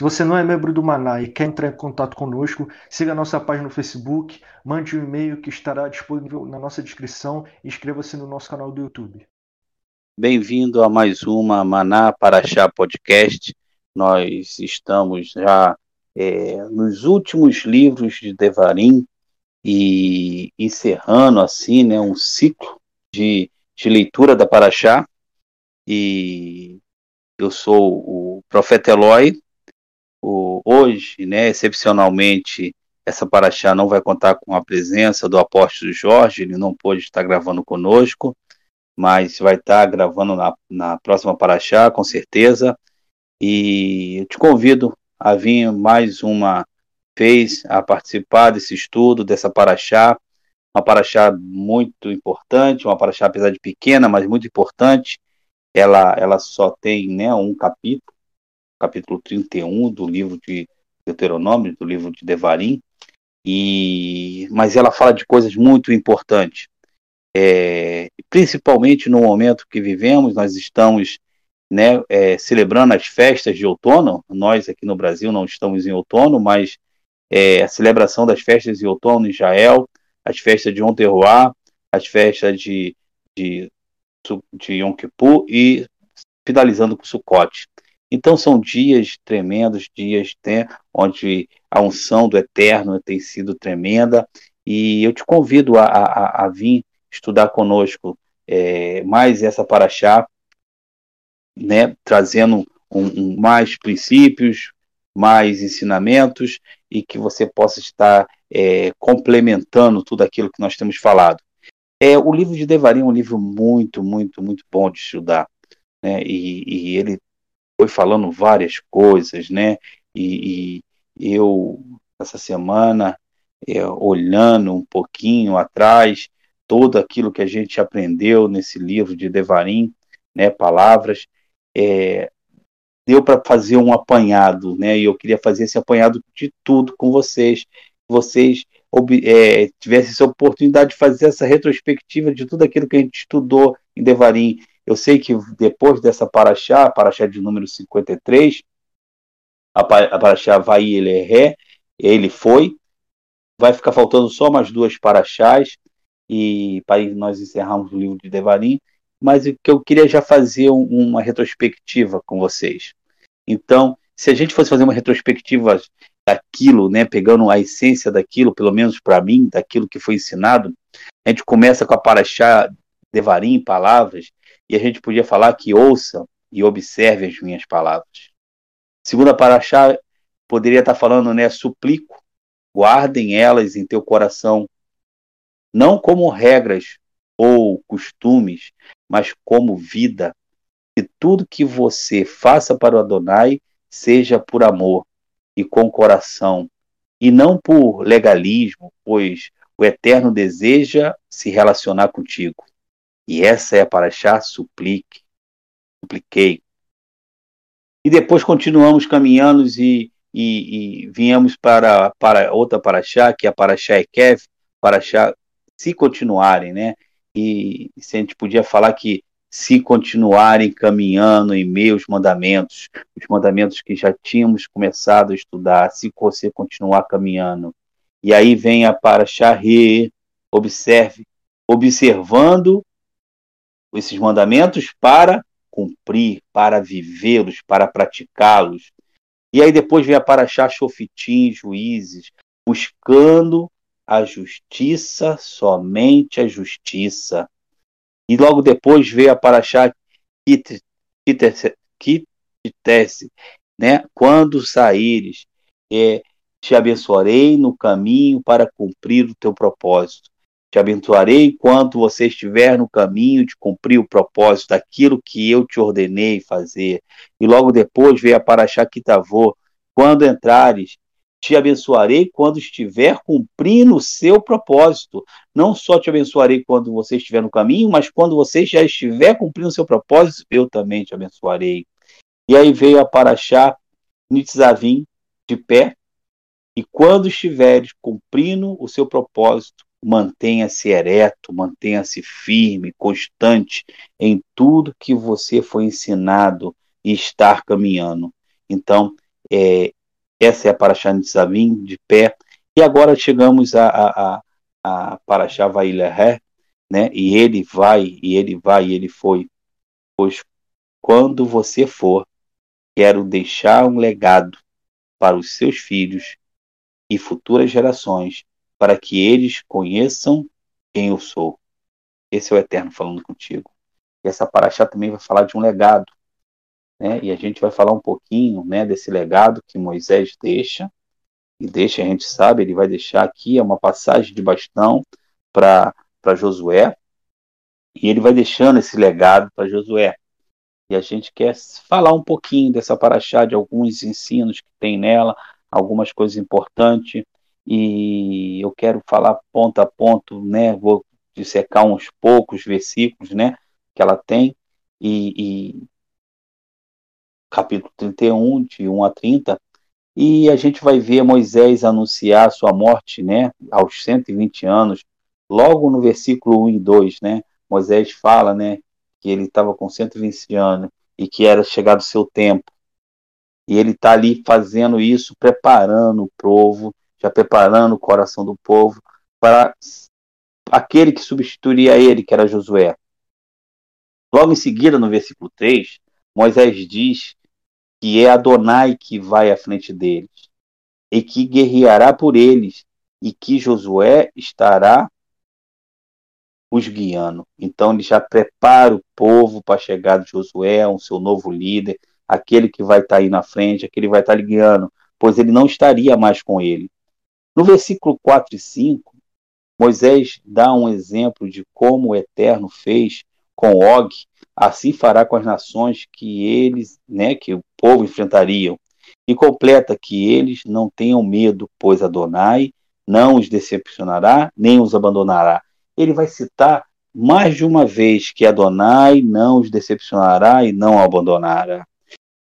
Se você não é membro do Maná e quer entrar em contato conosco, siga a nossa página no Facebook, mande um e-mail que estará disponível na nossa descrição e inscreva-se no nosso canal do YouTube. Bem-vindo a mais uma Maná Paraxá Podcast. Nós estamos já é, nos últimos livros de Devarim e encerrando assim né, um ciclo de, de leitura da Paraxá. E eu sou o profeta Eloy, o, hoje, né, excepcionalmente, essa paraxá não vai contar com a presença do apóstolo Jorge, ele não pôde estar gravando conosco, mas vai estar gravando na, na próxima paraxá, com certeza. E eu te convido a vir mais uma vez a participar desse estudo, dessa paraxá, uma paraxá muito importante, uma paraxá apesar de pequena, mas muito importante. Ela, ela só tem né, um capítulo, capítulo 31 do livro de Deuteronômio, do livro de Devarim, e mas ela fala de coisas muito importantes. É, principalmente no momento que vivemos, nós estamos né, é, celebrando as festas de outono. Nós aqui no Brasil não estamos em outono, mas é, a celebração das festas de outono em Israel, as festas de Yom Teruah, as festas de, de, de Yom Kippur e finalizando com Sukkot. Então são dias tremendos, dias né, onde a unção do Eterno tem sido tremenda e eu te convido a, a, a vir estudar conosco é, mais essa paraxá, né, trazendo um, um, mais princípios, mais ensinamentos e que você possa estar é, complementando tudo aquilo que nós temos falado. É, o livro de Devarim é um livro muito, muito, muito bom de estudar. Né? E, e ele foi falando várias coisas, né? E, e eu, essa semana, é, olhando um pouquinho atrás, todo aquilo que a gente aprendeu nesse livro de Devarim, né? Palavras, é, deu para fazer um apanhado, né? E eu queria fazer esse apanhado de tudo com vocês, vocês é, tivessem essa oportunidade de fazer essa retrospectiva de tudo aquilo que a gente estudou em Devarim, eu sei que depois dessa paraxá, paraxá de número 53, a, paraxá vai ele é ré, ele foi, vai ficar faltando só mais duas paraxás e para nós encerrarmos o livro de Devarim, mas o que eu queria já fazer um, uma retrospectiva com vocês. Então, se a gente fosse fazer uma retrospectiva daquilo, né, pegando a essência daquilo, pelo menos para mim, daquilo que foi ensinado, a gente começa com a paraxá Devarim, palavras, e a gente podia falar que ouça e observe as minhas palavras. Segunda Paraxá poderia estar falando, né, suplico, guardem elas em teu coração, não como regras ou costumes, mas como vida. Que tudo que você faça para o Adonai seja por amor e com coração, e não por legalismo, pois o Eterno deseja se relacionar contigo. E essa é a Paraxá Suplique. Supliquei. E depois continuamos caminhando e, e, e viemos para, para outra Paraxá, que é a Paraxá Ekev, Paraxá se continuarem, né? E se a gente podia falar que se continuarem caminhando em meus mandamentos, os mandamentos que já tínhamos começado a estudar, se você continuar caminhando. E aí vem a Paraxá Re, observe, observando esses mandamentos para cumprir, para vivê-los, para praticá-los. E aí depois vem a Paraxá Shofitim, juízes, buscando a justiça, somente a justiça. E logo depois veio a Paraxá Kitese, né? quando saíres. é, te abençoarei no caminho para cumprir o teu propósito. Te abençoarei enquanto você estiver no caminho de cumprir o propósito daquilo que eu te ordenei fazer. E logo depois veio a Paraxá Kitavô. Quando entrares, te abençoarei quando estiver cumprindo o seu propósito. Não só te abençoarei quando você estiver no caminho, mas quando você já estiver cumprindo o seu propósito, eu também te abençoarei. E aí veio a Paraxá Nitzavim de pé. E quando estiveres cumprindo o seu propósito, mantenha-se ereto, mantenha-se firme, constante em tudo que você foi ensinado e estar caminhando. Então, é, essa é a Paraxá Nitzavim, de pé. E agora chegamos a, a, a, a Paraxá Vaileré, né? E ele vai, e ele vai, e ele foi. Pois quando você for, quero deixar um legado para os seus filhos e futuras gerações, para que eles conheçam quem eu sou. Esse é o Eterno falando contigo. E essa paraxá também vai falar de um legado. Né? E a gente vai falar um pouquinho né, desse legado que Moisés deixa. E deixa, a gente sabe, ele vai deixar aqui é uma passagem de bastão para Josué. E ele vai deixando esse legado para Josué. E a gente quer falar um pouquinho dessa paraxá, de alguns ensinos que tem nela, algumas coisas importantes e eu quero falar ponto a ponto, né? Vou dissecar uns poucos versículos, né? Que ela tem e, e capítulo 31, de 1 a 30, e a gente vai ver Moisés anunciar sua morte, né? Aos 120 anos, logo no versículo 1 e 2, né? Moisés fala, né? Que ele estava com 120 anos e que era chegado o seu tempo. E ele está ali fazendo isso, preparando o povo já preparando o coração do povo para aquele que substituiria ele, que era Josué. Logo em seguida, no versículo 3, Moisés diz que é Adonai que vai à frente deles e que guerreará por eles e que Josué estará os guiando. Então ele já prepara o povo para a chegada de Josué, um seu novo líder, aquele que vai estar tá aí na frente, aquele que vai estar tá guiando, pois ele não estaria mais com ele. No versículo 4 e 5, Moisés dá um exemplo de como o Eterno fez com Og, assim fará com as nações que eles, né, que o povo enfrentariam. E completa que eles não tenham medo, pois Adonai não os decepcionará, nem os abandonará. Ele vai citar mais de uma vez que Adonai não os decepcionará e não abandonará.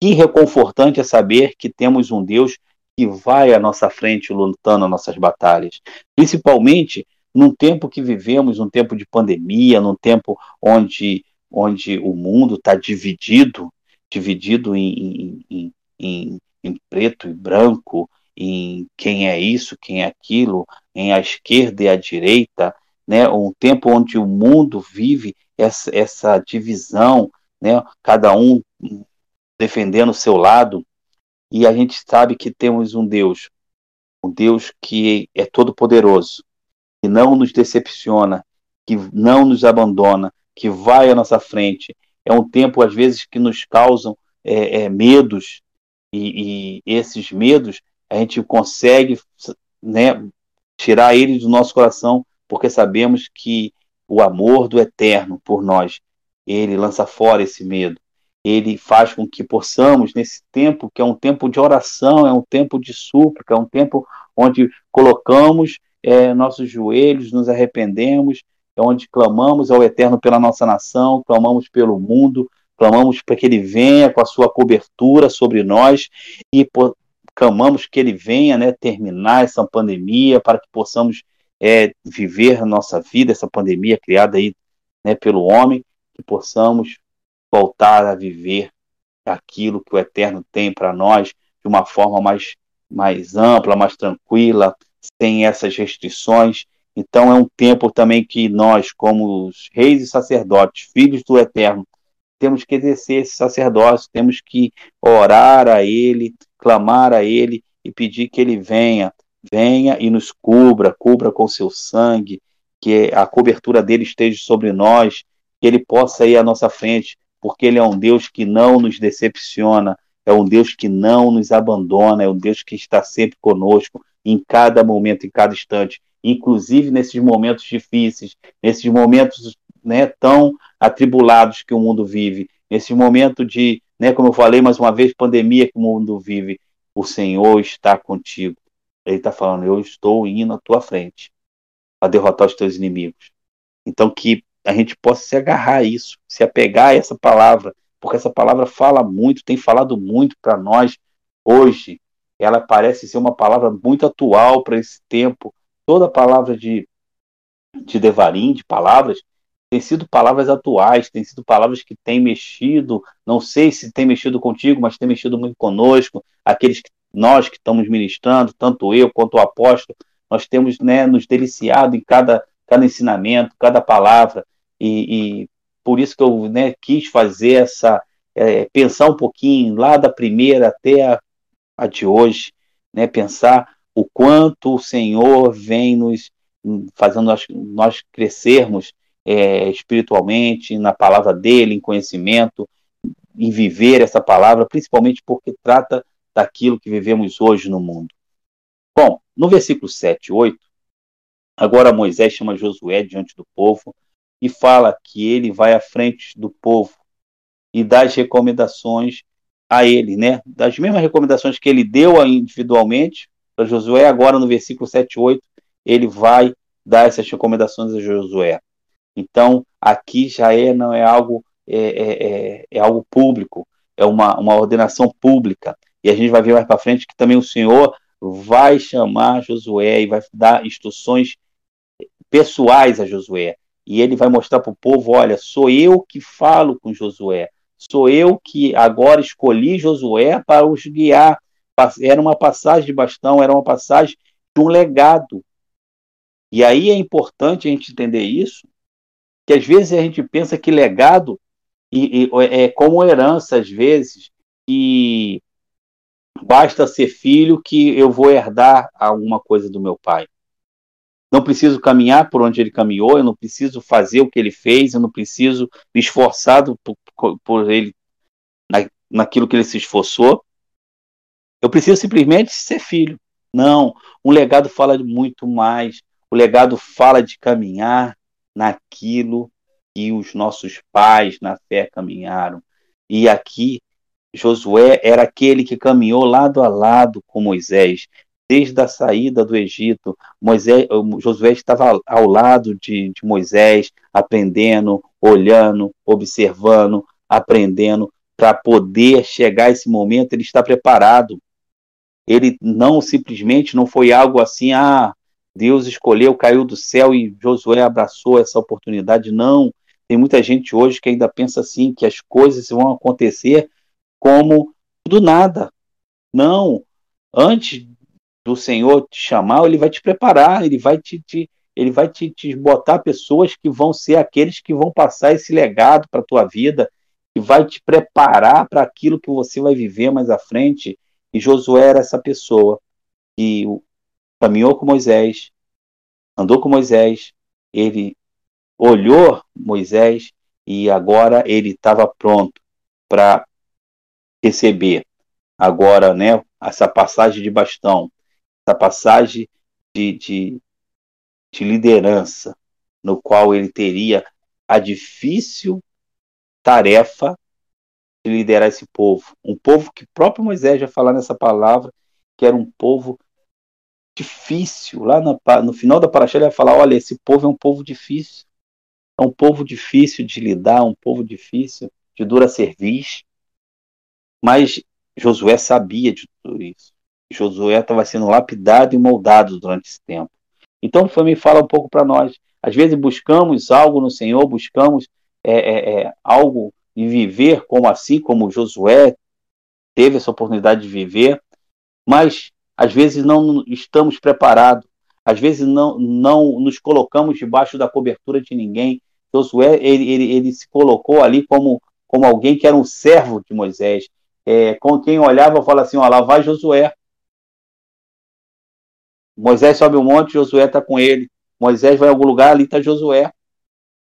Que reconfortante é saber que temos um Deus que vai à nossa frente lutando as nossas batalhas. Principalmente num tempo que vivemos, num tempo de pandemia, num tempo onde, onde o mundo está dividido, dividido em, em, em, em preto e branco, em quem é isso, quem é aquilo, em a esquerda e a direita, né? Um tempo onde o mundo vive essa, essa divisão, né? Cada um defendendo o seu lado. E a gente sabe que temos um Deus, um Deus que é todo-poderoso, que não nos decepciona, que não nos abandona, que vai à nossa frente. É um tempo, às vezes, que nos causam é, é, medos, e, e, esses medos a gente consegue né, tirar eles do nosso coração, porque sabemos que o amor do eterno por nós, ele lança fora esse medo ele faz com que possamos, nesse tempo, que é um tempo de oração, é um tempo de súplica, é um tempo onde colocamos é, nossos joelhos, nos arrependemos, é onde clamamos ao Eterno pela nossa nação, clamamos pelo mundo, clamamos para que Ele venha com a sua cobertura sobre nós e por, clamamos que Ele venha né, terminar essa pandemia para que possamos é, viver nossa vida, essa pandemia criada aí né, pelo homem, que possamos voltar a viver aquilo que o Eterno tem para nós de uma forma mais, mais ampla, mais tranquila, sem essas restrições. Então é um tempo também que nós, como os reis e sacerdotes, filhos do Eterno, temos que exercer esse sacerdócio, temos que orar a Ele, clamar a Ele e pedir que Ele venha, venha e nos cubra, cubra com seu sangue, que a cobertura dele esteja sobre nós, que Ele possa ir à nossa frente, porque Ele é um Deus que não nos decepciona, é um Deus que não nos abandona, é um Deus que está sempre conosco em cada momento, em cada instante, inclusive nesses momentos difíceis, nesses momentos né, tão atribulados que o mundo vive, nesse momento de, né, como eu falei mais uma vez, pandemia que o mundo vive, o Senhor está contigo. Ele está falando, eu estou indo à tua frente para derrotar os teus inimigos. Então que a gente possa se agarrar a isso, se apegar a essa palavra, porque essa palavra fala muito, tem falado muito para nós hoje. Ela parece ser uma palavra muito atual para esse tempo. Toda palavra de, de Devarim, de palavras, tem sido palavras atuais, tem sido palavras que têm mexido, não sei se tem mexido contigo, mas tem mexido muito conosco, aqueles que nós que estamos ministrando, tanto eu quanto o apóstolo, nós temos né, nos deliciado em cada, cada ensinamento, cada palavra, e, e por isso que eu né, quis fazer essa, é, pensar um pouquinho lá da primeira até a, a de hoje, né, pensar o quanto o Senhor vem nos fazendo nós, nós crescermos é, espiritualmente, na palavra dele, em conhecimento, em viver essa palavra, principalmente porque trata daquilo que vivemos hoje no mundo. Bom, no versículo 7 e 8, agora Moisés chama Josué diante do povo e fala que ele vai à frente do povo e dá as recomendações a ele, né? Das mesmas recomendações que ele deu individualmente para Josué, agora no versículo 7 e 8, ele vai dar essas recomendações a Josué. Então, aqui já é, não é algo, é, é, é, é algo público, é uma, uma ordenação pública. E a gente vai ver mais para frente que também o Senhor vai chamar Josué e vai dar instruções pessoais a Josué e ele vai mostrar para o povo: olha, sou eu que falo com Josué, sou eu que agora escolhi Josué para os guiar. Era uma passagem de bastão, era uma passagem de um legado. E aí é importante a gente entender isso, que às vezes a gente pensa que legado e, e, é como herança, às vezes, e basta ser filho que eu vou herdar alguma coisa do meu pai não preciso caminhar por onde ele caminhou, eu não preciso fazer o que ele fez, eu não preciso me esforçar por, por ele na, naquilo que ele se esforçou. Eu preciso simplesmente ser filho. Não, um legado fala de muito mais. O legado fala de caminhar naquilo que os nossos pais na fé caminharam. E aqui Josué era aquele que caminhou lado a lado com Moisés desde a saída do Egito, Moisés, Josué estava ao lado de, de Moisés, aprendendo, olhando, observando, aprendendo, para poder chegar a esse momento, ele está preparado. Ele não simplesmente não foi algo assim, ah, Deus escolheu, caiu do céu e Josué abraçou essa oportunidade. Não. Tem muita gente hoje que ainda pensa assim, que as coisas vão acontecer como do nada. Não. Antes do Senhor te chamar, ele vai te preparar, ele vai te, te ele vai te, te, botar pessoas que vão ser aqueles que vão passar esse legado para a tua vida, que vai te preparar para aquilo que você vai viver mais à frente. E Josué era essa pessoa que caminhou com Moisés, andou com Moisés, ele olhou Moisés e agora ele estava pronto para receber agora, né, essa passagem de bastão, essa passagem de, de, de liderança, no qual ele teria a difícil tarefa de liderar esse povo. Um povo que próprio Moisés já falou nessa palavra, que era um povo difícil. Lá no, no final da paraxá ele vai falar, olha, esse povo é um povo difícil. É um povo difícil de lidar, um povo difícil, de dura serviço. Mas Josué sabia de tudo isso. Josué estava sendo lapidado e moldado durante esse tempo. Então, também fala um pouco para nós. Às vezes buscamos algo no Senhor, buscamos é, é, é, algo de viver como assim, como Josué teve essa oportunidade de viver, mas às vezes não estamos preparados, às vezes não, não nos colocamos debaixo da cobertura de ninguém. Josué ele, ele, ele se colocou ali como, como alguém que era um servo de Moisés, é, com quem olhava e falava assim: ó, lá vai Josué, Moisés sobe o monte, Josué está com ele. Moisés vai a algum lugar, ali está Josué.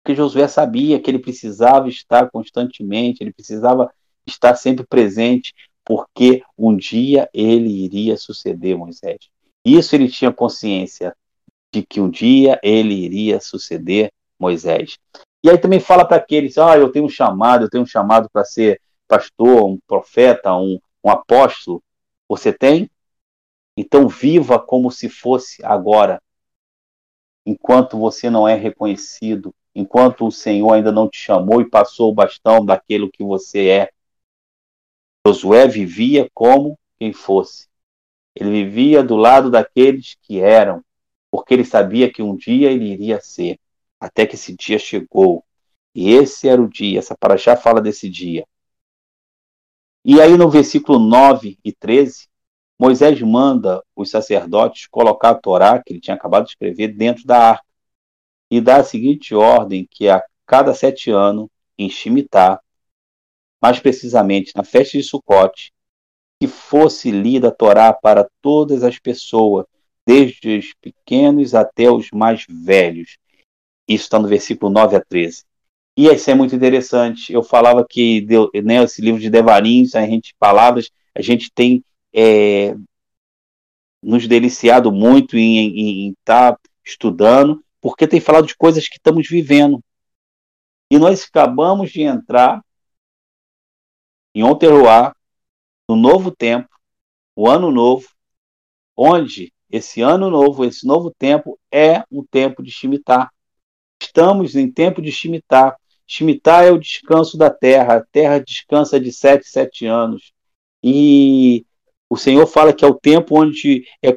Porque Josué sabia que ele precisava estar constantemente, ele precisava estar sempre presente, porque um dia ele iria suceder Moisés. Isso ele tinha consciência de que um dia ele iria suceder Moisés. E aí também fala para aqueles, ah, eu tenho um chamado, eu tenho um chamado para ser pastor, um profeta, um, um apóstolo. Você tem? Então viva como se fosse agora. Enquanto você não é reconhecido, enquanto o Senhor ainda não te chamou e passou o bastão daquilo que você é. Josué vivia como quem fosse. Ele vivia do lado daqueles que eram, porque ele sabia que um dia ele iria ser até que esse dia chegou. E esse era o dia, essa paraxá fala desse dia. E aí no versículo 9 e 13, Moisés manda os sacerdotes colocar a Torá, que ele tinha acabado de escrever, dentro da arca. E dá a seguinte ordem, que a cada sete anos, em Shemitah, mais precisamente na festa de Sucote, que fosse lida a Torá para todas as pessoas, desde os pequenos até os mais velhos, isso está no versículo 9 a 13. E isso é muito interessante. Eu falava que né, esse livro de Devarinhos, a gente, palavras, a gente tem é, nos deliciado muito em estar tá estudando, porque tem falado de coisas que estamos vivendo. E nós acabamos de entrar em Onteruá, no novo tempo, o ano novo, onde esse ano novo, esse novo tempo é um tempo de Shemitah. Estamos em tempo de Shemitah. Shemitah é o descanso da terra. A terra descansa de sete, sete anos. E o Senhor fala que é o tempo onde é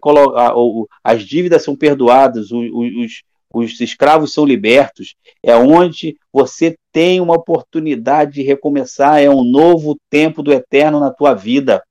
as dívidas são perdoadas, os, os, os escravos são libertos. É onde você tem uma oportunidade de recomeçar. É um novo tempo do eterno na tua vida.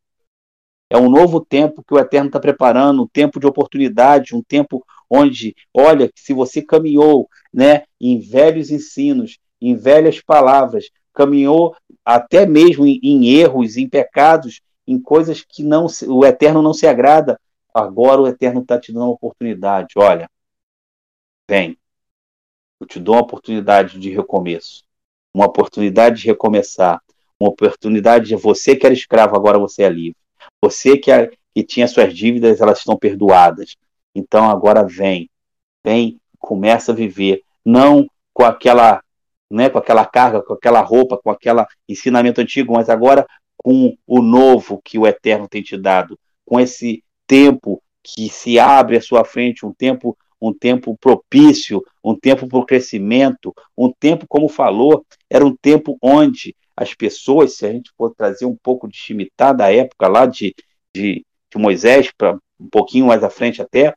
É um novo tempo que o Eterno está preparando, um tempo de oportunidade, um tempo onde, olha, se você caminhou né, em velhos ensinos, em velhas palavras, caminhou até mesmo em, em erros, em pecados, em coisas que não o Eterno não se agrada, agora o Eterno está te dando uma oportunidade. Olha, vem, eu te dou uma oportunidade de recomeço, uma oportunidade de recomeçar, uma oportunidade de você que era escravo, agora você é livre. Você que, é, que tinha suas dívidas, elas estão perdoadas. Então agora vem, vem, começa a viver, não com aquela, né, com aquela carga, com aquela roupa, com aquele ensinamento antigo, mas agora com o novo que o Eterno tem te dado, com esse tempo que se abre à sua frente, um tempo um tempo propício, um tempo para o crescimento, um tempo, como falou, era um tempo onde as pessoas, se a gente for trazer um pouco de Shemitah da época lá de, de, de Moisés, para um pouquinho mais à frente até,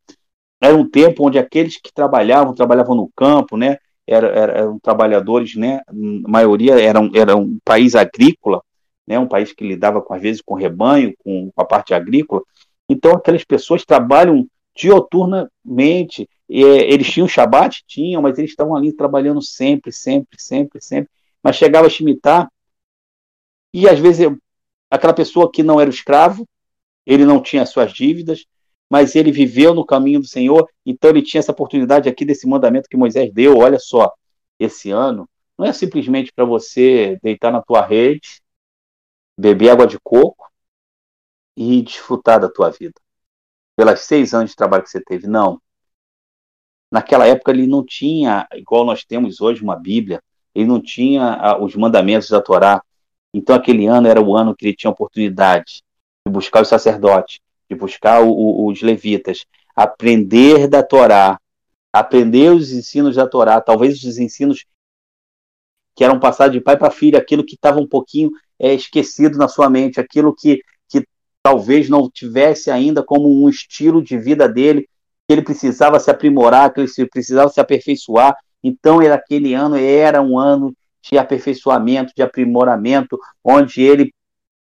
era um tempo onde aqueles que trabalhavam, trabalhavam no campo, né, eram, eram trabalhadores, né, a maioria era um país agrícola, né, um país que lidava com, às vezes com rebanho, com, com a parte agrícola, então aquelas pessoas trabalham dioturnamente, e, eles tinham Shabat? Tinham, mas eles estavam ali trabalhando sempre, sempre, sempre, sempre, mas chegava a Shemitah, e às vezes aquela pessoa que não era escravo, ele não tinha suas dívidas, mas ele viveu no caminho do Senhor, então ele tinha essa oportunidade aqui desse mandamento que Moisés deu. Olha só, esse ano não é simplesmente para você deitar na tua rede, beber água de coco e desfrutar da tua vida. Pelas seis anos de trabalho que você teve, não. Naquela época ele não tinha, igual nós temos hoje, uma Bíblia, ele não tinha os mandamentos da Torá. Então aquele ano era o ano que ele tinha oportunidade de buscar os sacerdotes, de buscar o, o, os levitas, aprender da Torá, aprender os ensinos da Torá, talvez os ensinos que eram passados de pai para filho, aquilo que estava um pouquinho é, esquecido na sua mente, aquilo que, que talvez não tivesse ainda como um estilo de vida dele, que ele precisava se aprimorar, que ele precisava se aperfeiçoar. Então, aquele ano era um ano de aperfeiçoamento, de aprimoramento, onde ele,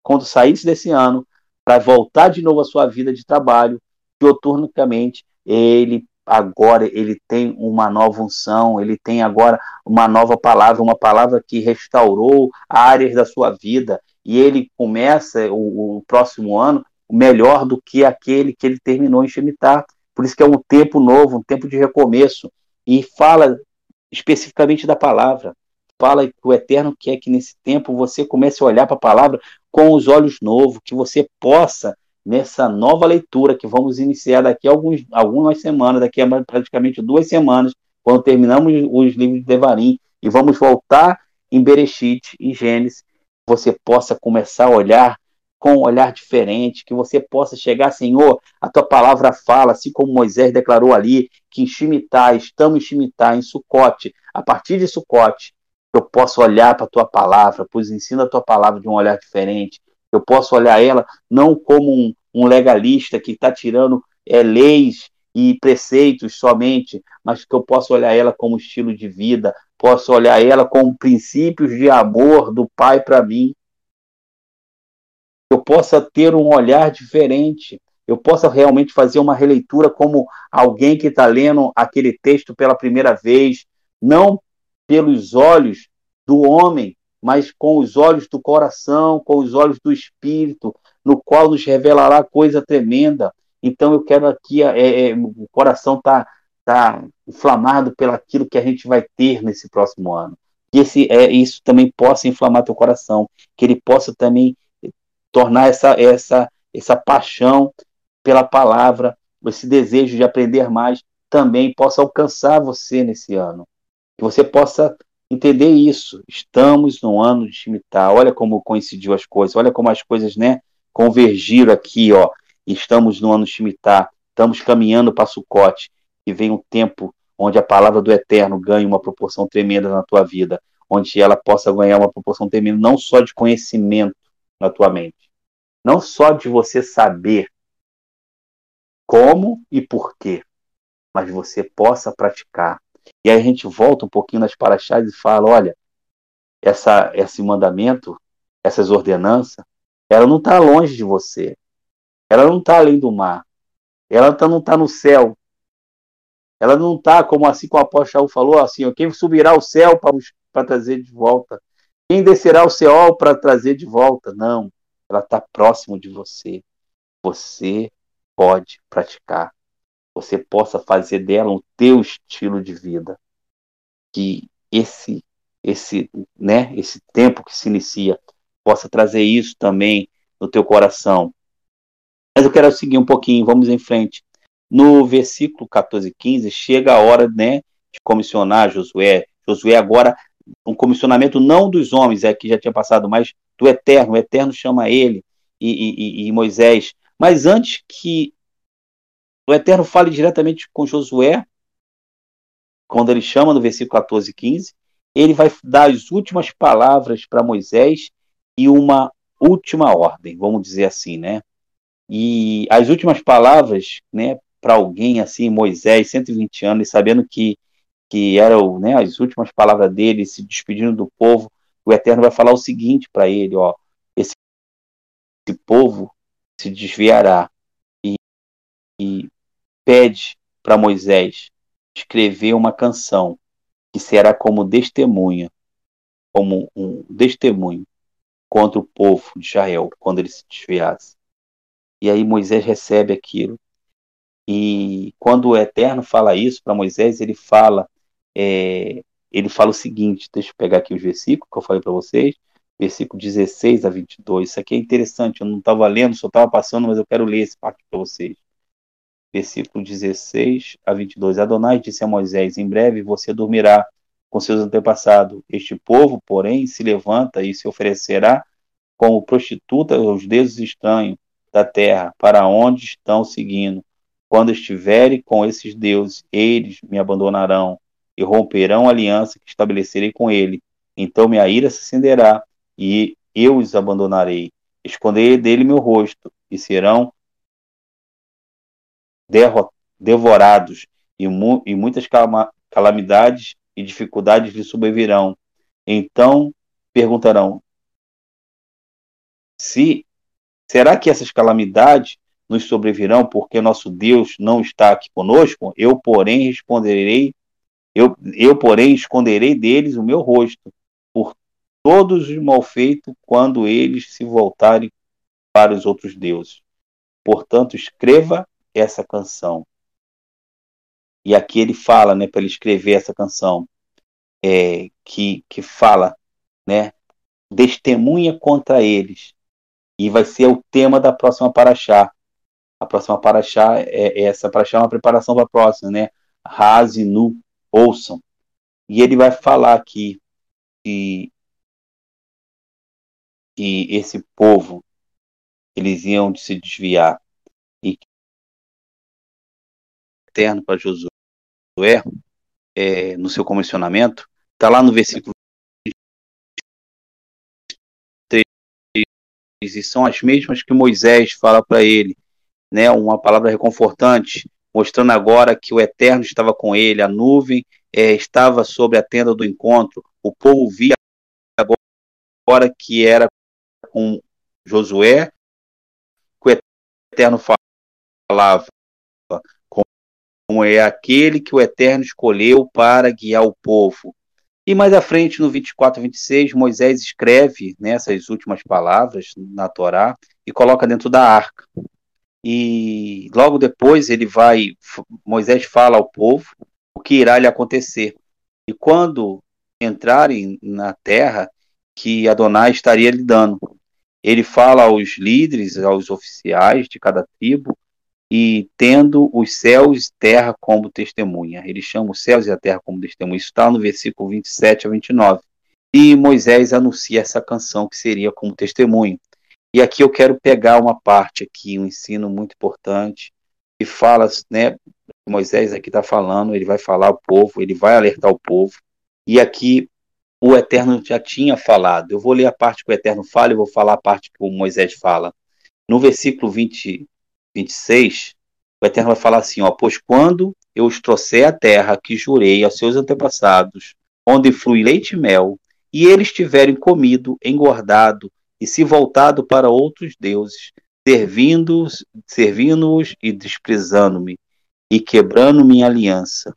quando saísse desse ano, para voltar de novo à sua vida de trabalho, dioturnicamente, ele agora ele tem uma nova unção, ele tem agora uma nova palavra, uma palavra que restaurou áreas da sua vida, e ele começa o, o próximo ano melhor do que aquele que ele terminou em Shemitah. Por isso que é um tempo novo, um tempo de recomeço. E fala especificamente da palavra. Fala que o Eterno quer que nesse tempo você comece a olhar para a palavra com os olhos novos, que você possa, nessa nova leitura que vamos iniciar daqui a alguns, algumas semanas, daqui a praticamente duas semanas, quando terminamos os livros de Devarim, e vamos voltar em Bereshit, em Gênesis, você possa começar a olhar com um olhar diferente, que você possa chegar, Senhor, a tua palavra fala, assim como Moisés declarou ali, que em Shemitah, estamos em Shemitah, em Sucote, a partir de Sucote, eu posso olhar para a tua palavra, pois ensina a tua palavra de um olhar diferente, eu posso olhar ela não como um, um legalista que está tirando é, leis e preceitos somente, mas que eu posso olhar ela como estilo de vida, posso olhar ela como princípios de amor do Pai para mim, eu possa ter um olhar diferente, eu possa realmente fazer uma releitura como alguém que está lendo aquele texto pela primeira vez, não pelos olhos do homem, mas com os olhos do coração, com os olhos do Espírito, no qual nos revelará coisa tremenda. Então eu quero aqui, é, é, o coração está tá inflamado pelo aquilo que a gente vai ter nesse próximo ano. Que esse, é, isso também possa inflamar teu coração, que ele possa também tornar essa, essa, essa paixão pela palavra, esse desejo de aprender mais, também possa alcançar você nesse ano. Que você possa entender isso. Estamos no ano de Shemitah. Olha como coincidiu as coisas. Olha como as coisas, né, convergiram aqui, ó. Estamos no ano de Shemitah. Estamos caminhando para Sucote. E vem um tempo onde a palavra do Eterno ganhe uma proporção tremenda na tua vida, onde ela possa ganhar uma proporção tremenda não só de conhecimento na tua mente, não só de você saber como e porquê, mas você possa praticar. E aí a gente volta um pouquinho nas paraxás e fala, olha, essa, esse mandamento, essas ordenanças, ela não está longe de você. Ela não está além do mar. Ela tá, não está no céu. Ela não está, como assim como o apóstolo falou, assim, quem subirá ao céu para trazer de volta? Quem descerá ao céu para trazer de volta? Não ela está próximo de você. Você pode praticar. Você possa fazer dela o teu estilo de vida. Que esse esse, né, esse tempo que se inicia possa trazer isso também no teu coração. Mas eu quero seguir um pouquinho, vamos em frente. No versículo 14 e 15, chega a hora né, de comissionar Josué. Josué agora, um comissionamento não dos homens, é que já tinha passado, mas do Eterno. O Eterno chama ele e, e, e Moisés. Mas antes que o Eterno fale diretamente com Josué, quando ele chama no versículo 14 e 15, ele vai dar as últimas palavras para Moisés e uma última ordem, vamos dizer assim, né? E as últimas palavras, né, para alguém assim, Moisés, 120 anos, sabendo que que eram né, as últimas palavras dele, se despedindo do povo, o Eterno vai falar o seguinte para ele, ó, esse, esse, povo se desviará e, e pede para Moisés escrever uma canção que será como testemunha, como um testemunho contra o povo de Israel quando ele se desviasse. E aí Moisés recebe aquilo. E quando o Eterno fala isso para Moisés, ele fala é, ele fala o seguinte, deixa eu pegar aqui os versículos que eu falei para vocês, versículo 16 a 22. Isso aqui é interessante, eu não estava lendo, só estava passando, mas eu quero ler esse parte para vocês. Versículo 16 a 22. Adonai disse a Moisés: Em breve você dormirá com seus antepassados. Este povo, porém, se levanta e se oferecerá como prostituta aos deuses estranhos da terra, para onde estão seguindo. Quando estiverem com esses deuses, eles me abandonarão e romperão a aliança que estabelecerei com ele. Então minha ira se acenderá e eu os abandonarei. Esconderei dele meu rosto e serão devorados e, mu e muitas calamidades e dificuldades lhe sobrevirão. Então perguntarão: se será que essas calamidades nos sobrevirão porque nosso Deus não está aqui conosco? Eu, porém, responderei eu, eu, porém, esconderei deles o meu rosto, por todos os malfeitos, quando eles se voltarem para os outros deuses. Portanto, escreva essa canção. E aqui ele fala, né, para ele escrever essa canção, é, que, que fala, né, testemunha contra eles, E vai ser o tema da próxima Paraxá. A próxima Paraxá é, é essa Paraxá é uma preparação para a próxima, né? Raze, nu, ouçam. E ele vai falar aqui que, que esse povo eles iam se desviar e eterno para Josué é, no seu comissionamento está lá no versículo e são as mesmas que Moisés fala para ele, né? Uma palavra reconfortante, mostrando agora que o Eterno estava com ele, a nuvem é, estava sobre a tenda do encontro, o povo via agora que era com Josué, que o Eterno falava, como é aquele que o Eterno escolheu para guiar o povo. E mais à frente, no 24 e 26, Moisés escreve nessas últimas palavras na Torá e coloca dentro da arca. E logo depois ele vai, Moisés fala ao povo o que irá lhe acontecer. E quando entrarem na terra que Adonai estaria lhe dando, ele fala aos líderes, aos oficiais de cada tribo, e tendo os céus e terra como testemunha. Ele chama os céus e a terra como testemunha. Isso está no versículo 27 a 29. E Moisés anuncia essa canção que seria como testemunho. E aqui eu quero pegar uma parte aqui, um ensino muito importante, que fala, né, Moisés aqui está falando, ele vai falar ao povo, ele vai alertar o povo. E aqui o Eterno já tinha falado. Eu vou ler a parte que o Eterno fala e vou falar a parte que o Moisés fala. No versículo 20, 26, o Eterno vai falar assim: ó, Pois quando eu os trouxer à terra que jurei aos seus antepassados, onde flui leite e mel, e eles tiverem comido, engordado e se voltado para outros deuses, servindo-os servindo e desprezando-me, e quebrando minha aliança,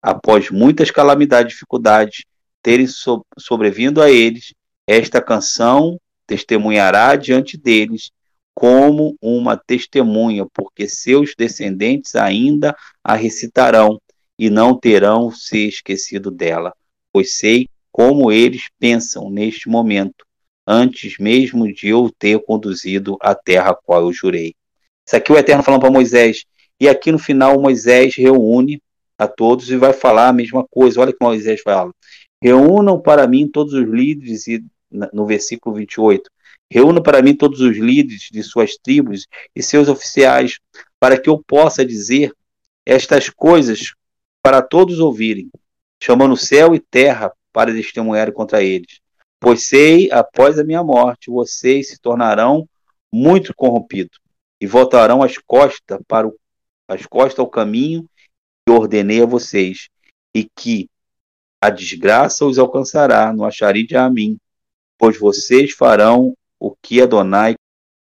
após muitas calamidades e dificuldades terem so sobrevindo a eles, esta canção testemunhará diante deles como uma testemunha, porque seus descendentes ainda a recitarão e não terão se esquecido dela, pois sei como eles pensam neste momento, antes mesmo de eu ter conduzido a terra a qual eu jurei. Isso aqui o Eterno falando para Moisés, e aqui no final Moisés reúne a todos e vai falar a mesma coisa. Olha que Moisés fala: reúnam para mim todos os líderes, e no versículo 28, Reúna para mim todos os líderes de suas tribos e seus oficiais, para que eu possa dizer estas coisas para todos ouvirem, chamando céu e terra para testemunhar contra eles. Pois sei, após a minha morte, vocês se tornarão muito corrompidos e voltarão as costas para o, as costas ao caminho que ordenei a vocês, e que a desgraça os alcançará no achari de Amim, pois vocês farão o que Adonai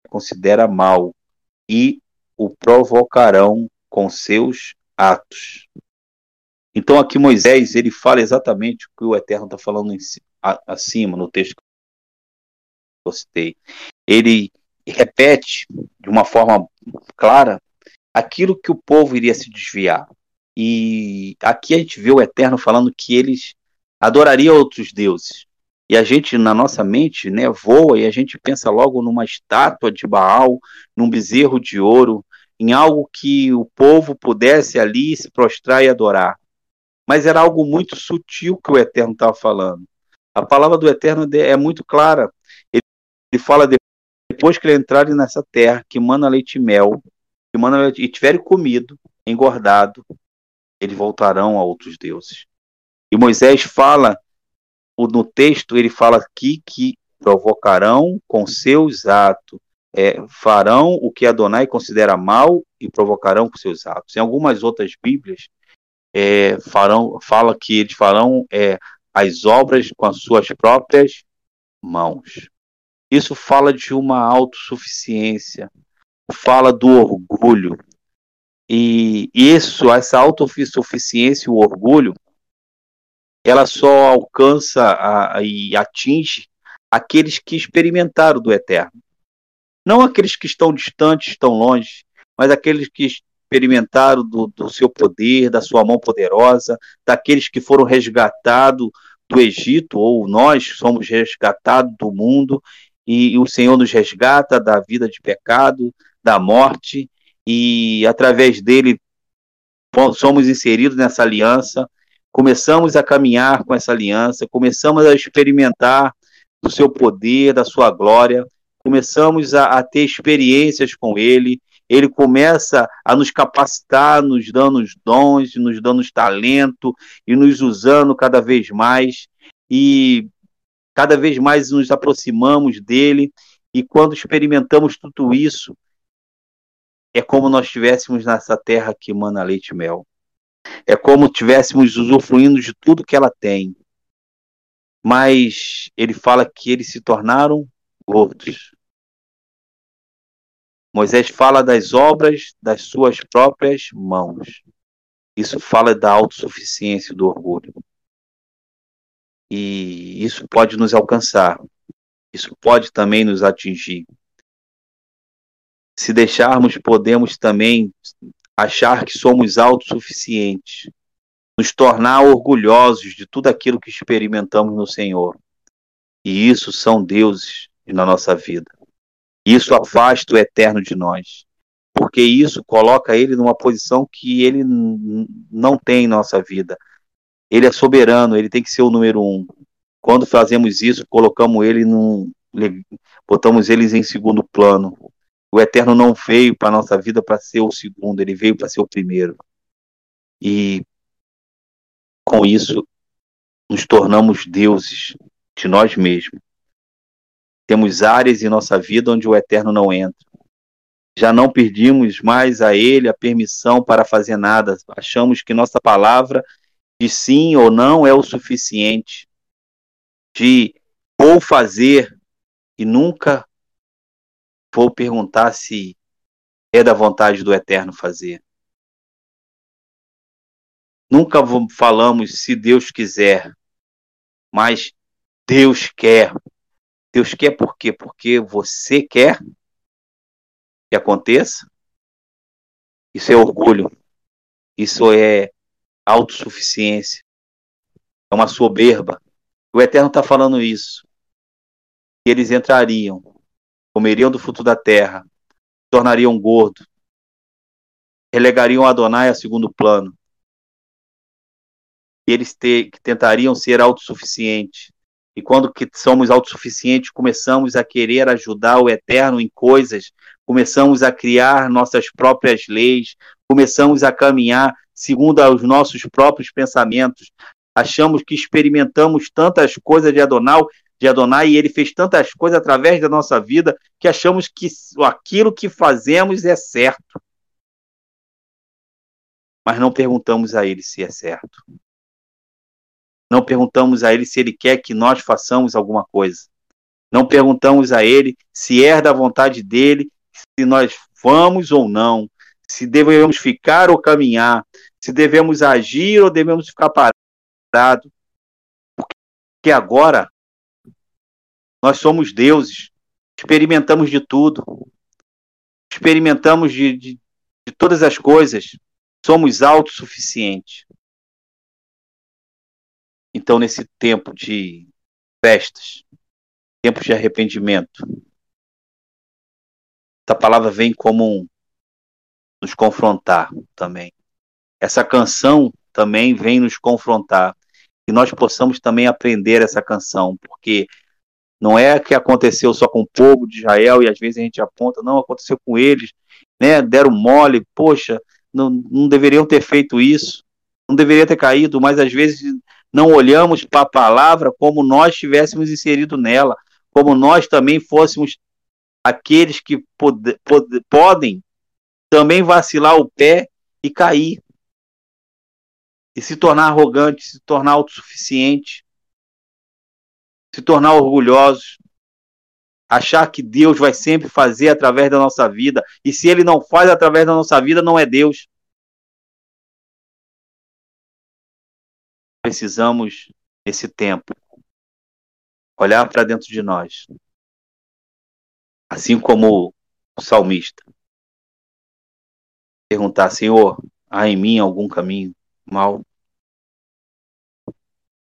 considera mal e o provocarão com seus atos. Então aqui Moisés ele fala exatamente o que o Eterno está falando em, acima no texto que eu citei. Ele repete de uma forma clara aquilo que o povo iria se desviar. E aqui a gente vê o Eterno falando que eles adorariam outros deuses. E a gente, na nossa mente, né, voa e a gente pensa logo numa estátua de Baal, num bezerro de ouro, em algo que o povo pudesse ali se prostrar e adorar. Mas era algo muito sutil que o Eterno estava falando. A palavra do Eterno é muito clara. Ele, fala depois que ele entrarem nessa terra, que manda leite e mel, que manda leite, e tiverem comido, engordado, eles voltarão a outros deuses. E Moisés fala no texto ele fala aqui que provocarão com seus atos, é, farão o que Adonai considera mal e provocarão com seus atos. Em algumas outras Bíblias é, farão, fala que eles farão é, as obras com as suas próprias mãos. Isso fala de uma autossuficiência, fala do orgulho. E isso, essa autossuficiência e o orgulho, ela só alcança a, e atinge aqueles que experimentaram do eterno. Não aqueles que estão distantes, estão longe, mas aqueles que experimentaram do, do seu poder, da sua mão poderosa, daqueles que foram resgatados do Egito, ou nós somos resgatados do mundo, e, e o Senhor nos resgata da vida de pecado, da morte, e através dele somos inseridos nessa aliança, começamos a caminhar com essa aliança, começamos a experimentar do seu poder, da sua glória, começamos a, a ter experiências com ele, ele começa a nos capacitar, nos dando os dons, nos dando os talento e nos usando cada vez mais. E cada vez mais nos aproximamos dele. E quando experimentamos tudo isso é como nós estivéssemos nessa terra que emana leite e mel. É como estivéssemos usufruindo de tudo que ela tem. Mas ele fala que eles se tornaram gordos. Moisés fala das obras das suas próprias mãos. Isso fala da autossuficiência do orgulho. E isso pode nos alcançar. Isso pode também nos atingir. Se deixarmos, podemos também achar que somos autossuficientes, nos tornar orgulhosos de tudo aquilo que experimentamos no Senhor. E isso são deuses na nossa vida. Isso afasta o eterno de nós, porque isso coloca ele numa posição que ele não tem em nossa vida. Ele é soberano, ele tem que ser o número um. Quando fazemos isso, colocamos ele num, botamos eles em segundo plano. O eterno não veio para nossa vida para ser o segundo, ele veio para ser o primeiro. E com isso nos tornamos deuses de nós mesmos. Temos áreas em nossa vida onde o eterno não entra. Já não pedimos mais a ele a permissão para fazer nada. Achamos que nossa palavra de sim ou não é o suficiente. De ou fazer e nunca vou perguntar se é da vontade do eterno fazer. Nunca falamos se Deus quiser, mas Deus quer. Deus quer por quê? Porque você quer que aconteça? Isso é orgulho. Isso é autossuficiência. É uma soberba. O Eterno está falando isso. Eles entrariam, comeriam do fruto da terra, tornariam gordo, relegariam Adonai a segundo plano. E eles te, tentariam ser autossuficientes, e quando que somos autossuficientes, começamos a querer ajudar o eterno em coisas, começamos a criar nossas próprias leis, começamos a caminhar segundo os nossos próprios pensamentos. Achamos que experimentamos tantas coisas de Adonai, de Adonai e ele fez tantas coisas através da nossa vida que achamos que aquilo que fazemos é certo. Mas não perguntamos a ele se é certo. Não perguntamos a ele se ele quer que nós façamos alguma coisa. Não perguntamos a ele se é da vontade dele, se nós vamos ou não, se devemos ficar ou caminhar, se devemos agir ou devemos ficar parados. Porque agora nós somos deuses, experimentamos de tudo, experimentamos de, de, de todas as coisas, somos autossuficientes. Então, nesse tempo de festas, tempos de arrependimento, essa palavra vem como um, nos confrontar também. Essa canção também vem nos confrontar. E nós possamos também aprender essa canção, porque não é que aconteceu só com o povo de Israel e às vezes a gente aponta, não, aconteceu com eles, né? Deram mole, poxa, não, não deveriam ter feito isso, não deveria ter caído, mas às vezes não olhamos para a palavra como nós estivéssemos inserido nela, como nós também fôssemos aqueles que pod pod podem também vacilar o pé e cair. E se tornar arrogante, se tornar autossuficiente, se tornar orgulhosos, achar que Deus vai sempre fazer através da nossa vida, e se ele não faz através da nossa vida, não é Deus. precisamos, nesse tempo, olhar para dentro de nós. Assim como o salmista. Perguntar, Senhor, há em mim algum caminho mal?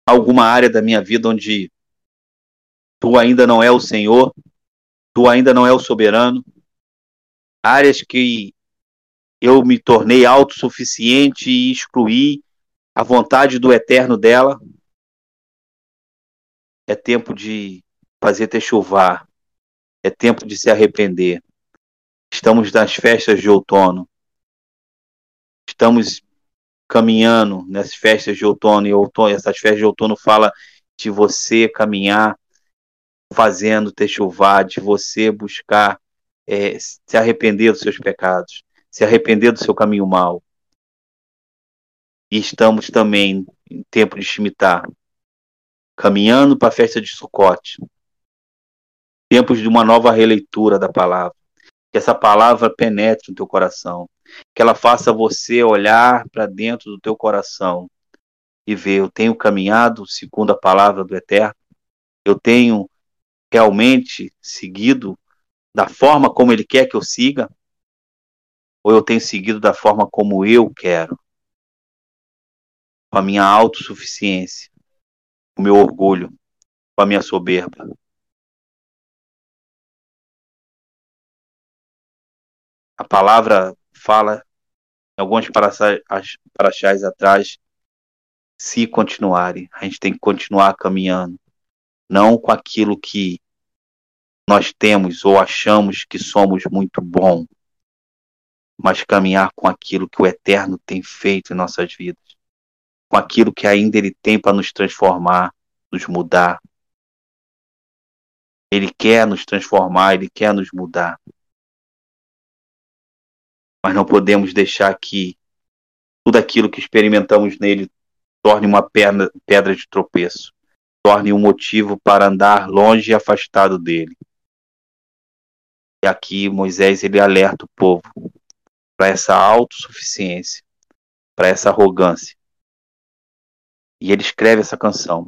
Alguma área da minha vida onde tu ainda não é o Senhor tu ainda não é o soberano, áreas que eu me tornei autossuficiente e excluí a vontade do eterno dela. É tempo de fazer ter chuvar, é tempo de se arrepender. Estamos nas festas de outono. Estamos caminhando nas festas de outono e outono, essas festas de outono fala de você caminhar fazendo ter chuvar, de você buscar é, se arrepender dos seus pecados, se arrepender do seu caminho mau. E estamos também em tempo de Shemitah, caminhando para a festa de Sukkot. Tempos de uma nova releitura da palavra. Que essa palavra penetre no teu coração. Que ela faça você olhar para dentro do teu coração e ver: eu tenho caminhado segundo a palavra do Eterno? Eu tenho realmente seguido da forma como Ele quer que eu siga? Ou eu tenho seguido da forma como eu quero? Com a minha autossuficiência, o meu orgulho, com a minha soberba. A palavra fala em alguns paraxás atrás, se continuarem, a gente tem que continuar caminhando, não com aquilo que nós temos ou achamos que somos muito bom, mas caminhar com aquilo que o Eterno tem feito em nossas vidas, com aquilo que ainda Ele tem para nos transformar, nos mudar. Ele quer nos transformar, Ele quer nos mudar. Mas não podemos deixar que tudo aquilo que experimentamos nele torne uma pedra, pedra de tropeço, torne um motivo para andar longe e afastado dele. E aqui Moisés ele alerta o povo para essa autossuficiência, para essa arrogância. E ele escreve essa canção.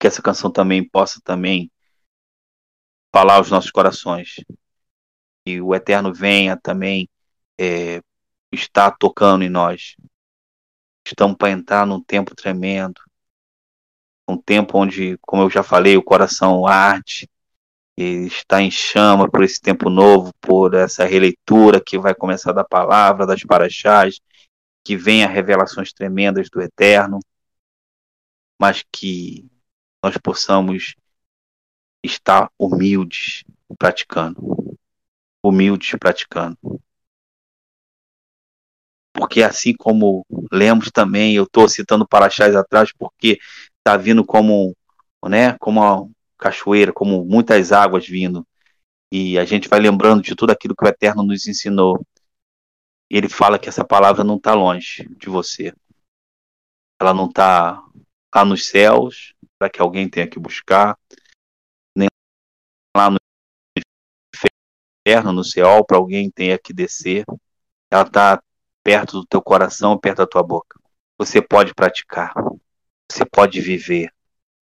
Que essa canção também possa também falar aos nossos corações. E o Eterno venha também é, estar tocando em nós. Estamos para entrar num tempo tremendo. Um tempo onde, como eu já falei, o coração arde, e está em chama por esse tempo novo, por essa releitura que vai começar da palavra, das paraxás, que venha revelações tremendas do Eterno, mas que nós possamos estar humildes praticando. Humildes praticando. Porque assim como lemos também, eu estou citando Paraxás atrás, porque está vindo como, né, como cachoeira, como muitas águas vindo. E a gente vai lembrando de tudo aquilo que o Eterno nos ensinou. Ele fala que essa palavra não está longe de você. Ela não está lá nos céus, para que alguém tenha que buscar, nem lá no inferno, no céu, para alguém tenha que descer. Ela está perto do teu coração, perto da tua boca. Você pode praticar, você pode viver.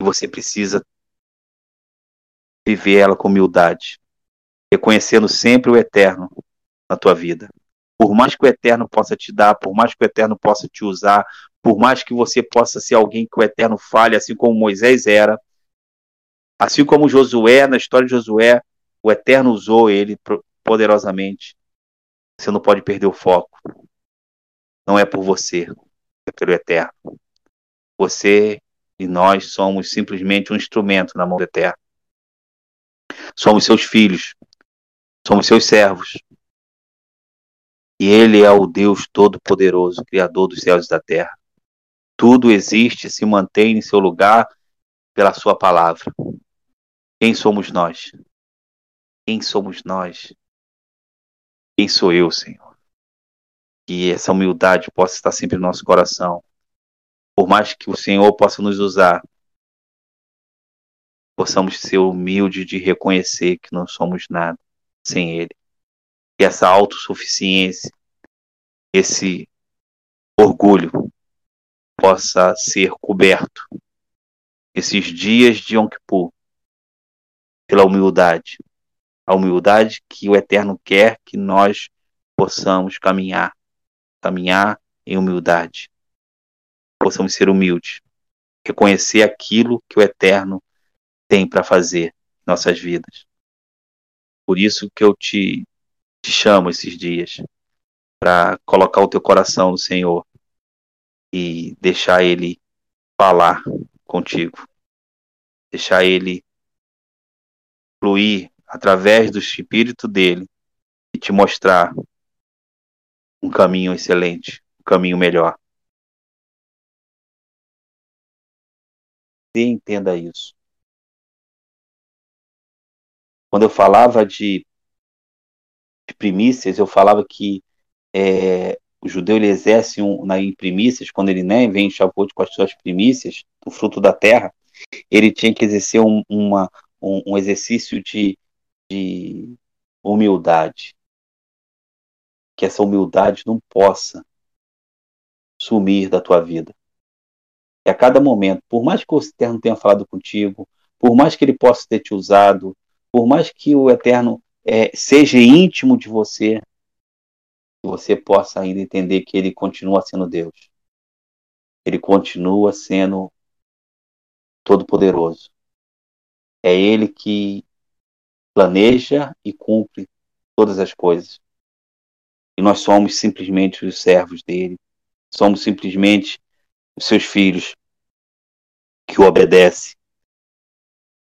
E você precisa viver ela com humildade, reconhecendo sempre o eterno na tua vida. Por mais que o eterno possa te dar, por mais que o eterno possa te usar, por mais que você possa ser alguém que o eterno fale, assim como Moisés era, assim como Josué, na história de Josué, o eterno usou ele poderosamente. Você não pode perder o foco. Não é por você, é pelo eterno. Você e nós somos simplesmente um instrumento na mão do eterno. Somos seus filhos, somos seus servos. E Ele é o Deus Todo-Poderoso, Criador dos céus e da terra. Tudo existe e se mantém em seu lugar pela Sua palavra. Quem somos nós? Quem somos nós? Quem sou eu, Senhor? Que essa humildade possa estar sempre no nosso coração. Por mais que o Senhor possa nos usar possamos ser humildes de reconhecer que não somos nada sem Ele. Que essa autossuficiência, esse orgulho possa ser coberto esses dias de Yom Kippur pela humildade. A humildade que o Eterno quer que nós possamos caminhar, caminhar em humildade. Possamos ser humildes, reconhecer aquilo que o Eterno tem para fazer em nossas vidas. por isso que eu te, te chamo esses dias para colocar o teu coração no Senhor e deixar Ele falar contigo, deixar Ele fluir através do Espírito dele e te mostrar um caminho excelente, um caminho melhor. Você entenda isso. Quando eu falava de, de primícias, eu falava que é, o judeu ele exerce um, na, em primícias, quando ele né, vem em Shavuot com as suas primícias, do fruto da terra, ele tinha que exercer um, uma, um, um exercício de, de humildade. Que essa humildade não possa sumir da tua vida. E a cada momento, por mais que o Eterno tenha falado contigo, por mais que ele possa ter te usado, por mais que o Eterno é, seja íntimo de você, você possa ainda entender que ele continua sendo Deus. Ele continua sendo todo-poderoso. É ele que planeja e cumpre todas as coisas. E nós somos simplesmente os servos dele. Somos simplesmente seus filhos que o obedece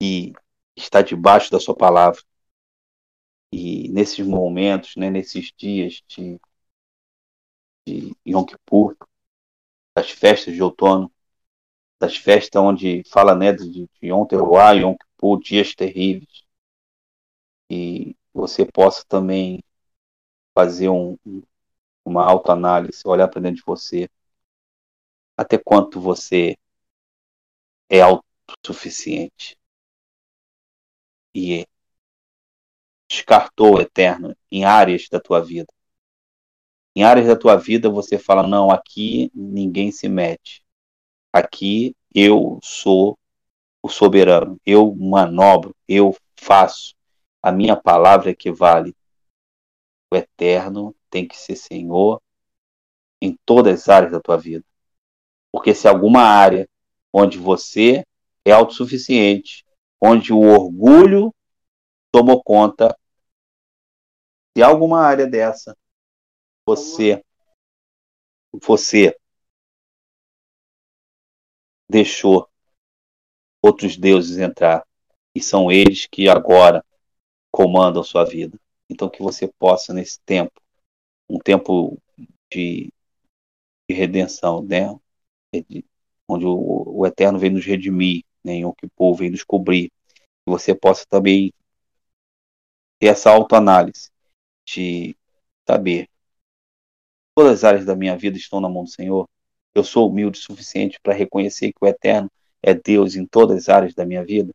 e está debaixo da sua palavra. E nesses momentos, né, nesses dias de, de Yom Kippur, das festas de outono, das festas onde fala né, de, de Yom Teruah, Yom Kippur, dias terríveis, e você possa também fazer um, uma autoanálise, olhar para dentro de você, até quanto você é autossuficiente e descartou o eterno em áreas da tua vida. Em áreas da tua vida você fala: não, aqui ninguém se mete. Aqui eu sou o soberano. Eu manobro, eu faço. A minha palavra é que vale. O eterno tem que ser Senhor em todas as áreas da tua vida. Porque se alguma área onde você é autossuficiente, onde o orgulho tomou conta. Se alguma área dessa você você deixou outros deuses entrar e são eles que agora comandam sua vida. Então que você possa nesse tempo, um tempo de, de redenção, né? Onde o, o Eterno vem nos redimir, né, em povo vem nos cobrir, que você possa também ter essa autoanálise de saber todas as áreas da minha vida estão na mão do Senhor. Eu sou humilde o suficiente para reconhecer que o Eterno é Deus em todas as áreas da minha vida.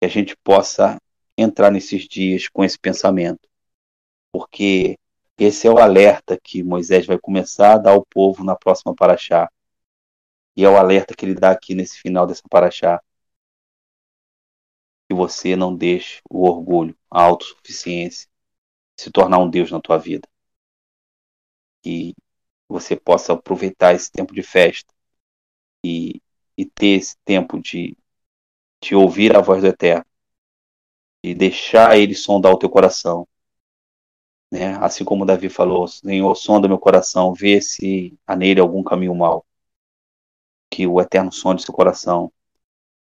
Que a gente possa entrar nesses dias com esse pensamento. Porque esse é o alerta que Moisés vai começar a dar ao povo na próxima paraxá. E é o alerta que ele dá aqui nesse final dessa paraxá. Que você não deixe o orgulho, a autossuficiência se tornar um Deus na tua vida. Que você possa aproveitar esse tempo de festa e, e ter esse tempo de, de ouvir a voz do Eterno e deixar ele sondar o teu coração. Né? Assim como Davi falou, Senhor, sonda meu coração, vê se há nele algum caminho mau que o Eterno sonde seu coração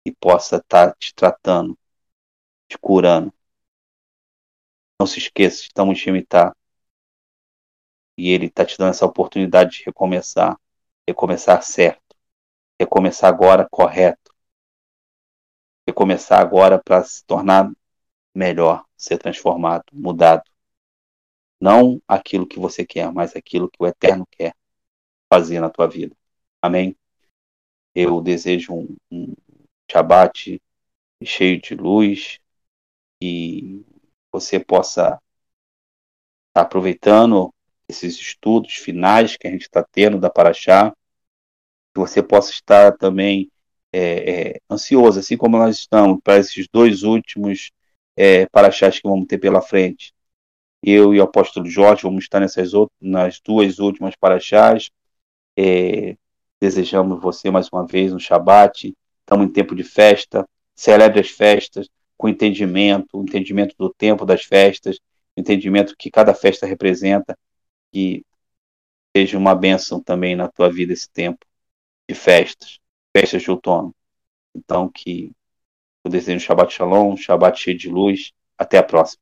e possa estar tá te tratando, te curando. Não se esqueça, estamos te imitar. E Ele está te dando essa oportunidade de recomeçar, recomeçar certo, recomeçar agora correto, recomeçar agora para se tornar melhor, ser transformado, mudado. Não aquilo que você quer, mas aquilo que o Eterno quer fazer na tua vida. Amém? Eu desejo um, um cheio de luz e você possa estar tá aproveitando esses estudos finais que a gente está tendo da Paraxá, que você possa estar também é, é, ansioso, assim como nós estamos, para esses dois últimos é, Paraxás que vamos ter pela frente. Eu e o apóstolo Jorge vamos estar nessas nas duas últimas Paraxás. É, Desejamos você mais uma vez um Shabat. Estamos em tempo de festa. Celebre as festas. com entendimento, o entendimento do tempo das festas, entendimento que cada festa representa, que seja uma bênção também na tua vida esse tempo de festas, festas de outono. Então, que eu desejo um Shabbat Shalom, um Shabbat cheio de luz. Até a próxima.